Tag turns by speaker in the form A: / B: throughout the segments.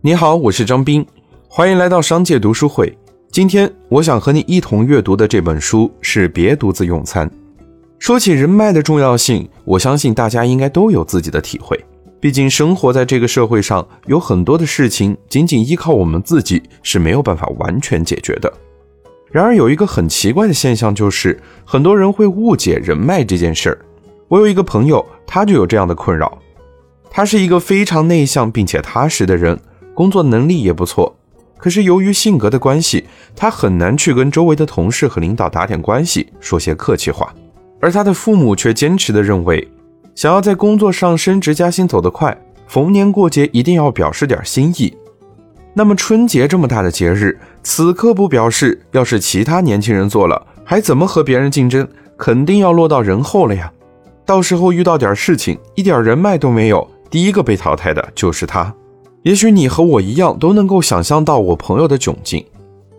A: 你好，我是张斌，欢迎来到商界读书会。今天我想和你一同阅读的这本书是《别独自用餐》。说起人脉的重要性，我相信大家应该都有自己的体会。毕竟生活在这个社会上，有很多的事情仅仅依靠我们自己是没有办法完全解决的。然而有一个很奇怪的现象，就是很多人会误解人脉这件事儿。我有一个朋友，他就有这样的困扰。他是一个非常内向并且踏实的人。工作能力也不错，可是由于性格的关系，他很难去跟周围的同事和领导打点关系，说些客气话。而他的父母却坚持的认为，想要在工作上升职加薪走得快，逢年过节一定要表示点心意。那么春节这么大的节日，此刻不表示，要是其他年轻人做了，还怎么和别人竞争？肯定要落到人后了呀。到时候遇到点事情，一点人脉都没有，第一个被淘汰的就是他。也许你和我一样都能够想象到我朋友的窘境，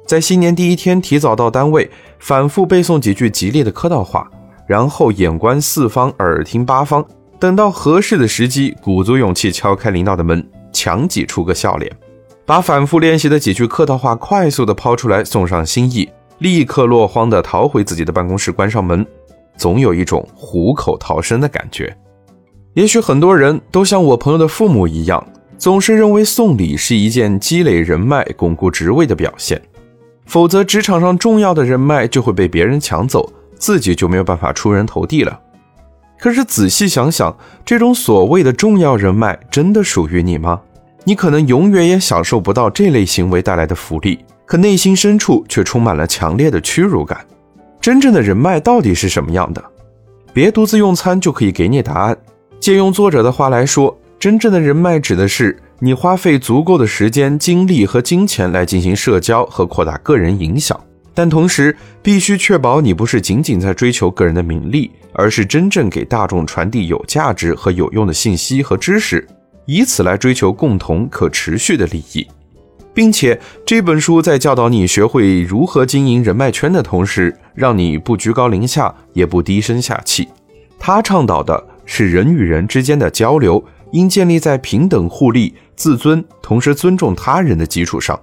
A: 在新年第一天提早到单位，反复背诵几句吉利的客套话，然后眼观四方，耳听八方，等到合适的时机，鼓足勇气敲开领导的门，强挤出个笑脸，把反复练习的几句客套话快速的抛出来，送上心意，立刻落荒的逃回自己的办公室，关上门，总有一种虎口逃生的感觉。也许很多人都像我朋友的父母一样。总是认为送礼是一件积累人脉、巩固职位的表现，否则职场上重要的人脉就会被别人抢走，自己就没有办法出人头地了。可是仔细想想，这种所谓的重要人脉真的属于你吗？你可能永远也享受不到这类行为带来的福利，可内心深处却充满了强烈的屈辱感。真正的人脉到底是什么样的？别独自用餐就可以给你答案。借用作者的话来说。真正的人脉指的是你花费足够的时间、精力和金钱来进行社交和扩大个人影响，但同时必须确保你不是仅仅在追求个人的名利，而是真正给大众传递有价值和有用的信息和知识，以此来追求共同可持续的利益。并且这本书在教导你学会如何经营人脉圈的同时，让你不居高临下，也不低声下气。他倡导的是人与人之间的交流。应建立在平等互利、自尊，同时尊重他人的基础上。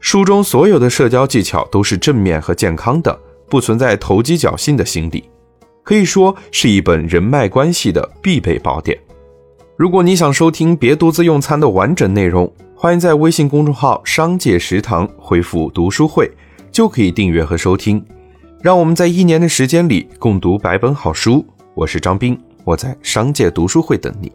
A: 书中所有的社交技巧都是正面和健康的，不存在投机侥幸的心理，可以说是一本人脉关系的必备宝典。如果你想收听《别独自用餐》的完整内容，欢迎在微信公众号“商界食堂”回复“读书会”，就可以订阅和收听。让我们在一年的时间里共读百本好书。我是张斌，我在商界读书会等你。